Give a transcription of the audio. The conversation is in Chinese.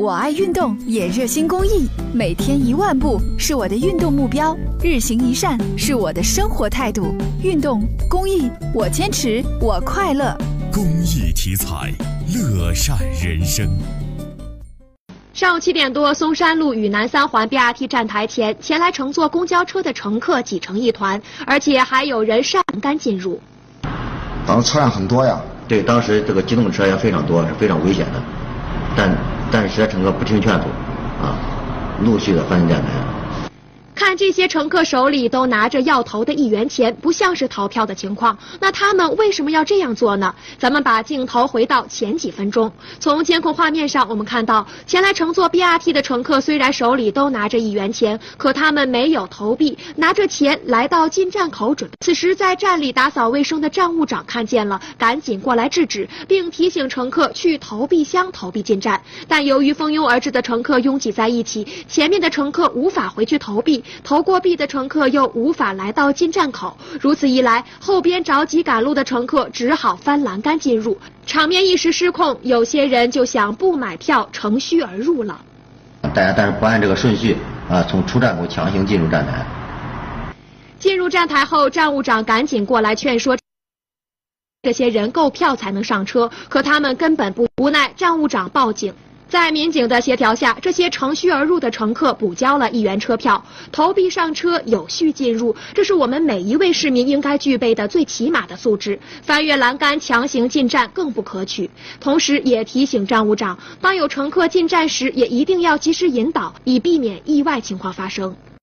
我爱运动，也热心公益，每天一万步是我的运动目标，日行一善是我的生活态度。运动公益，我坚持，我快乐。公益题材，乐善人生。上午七点多，松山路与南三环 BRT 站台前，前来乘坐公交车的乘客挤成一团，而且还有人上栏杆进入。当时车辆很多呀，对，当时这个机动车也非常多，是非常危险的，但。但是这些乘客不听劝阻，啊，陆续的翻进站台。看这些乘客手里都拿着要投的一元钱，不像是逃票的情况。那他们为什么要这样做呢？咱们把镜头回到前几分钟，从监控画面上，我们看到前来乘坐 BRT 的乘客虽然手里都拿着一元钱，可他们没有投币，拿着钱来到进站口准。此时在站里打扫卫生的站务长看见了，赶紧过来制止，并提醒乘客去投币箱投币进站。但由于蜂拥而至的乘客拥挤在一起，前面的乘客无法回去投币。投过币的乘客又无法来到进站口，如此一来，后边着急赶路的乘客只好翻栏杆进入，场面一时失控，有些人就想不买票乘虚而入了。大家但是不按这个顺序啊，从出站口强行进入站台。进入站台后，站务长赶紧过来劝说这些人购票才能上车，可他们根本不无奈，站务长报警。在民警的协调下，这些乘虚而入的乘客补交了一元车票，投币上车，有序进入。这是我们每一位市民应该具备的最起码的素质。翻越栏杆强行进站更不可取。同时，也提醒站务长，当有乘客进站时，也一定要及时引导，以避免意外情况发生。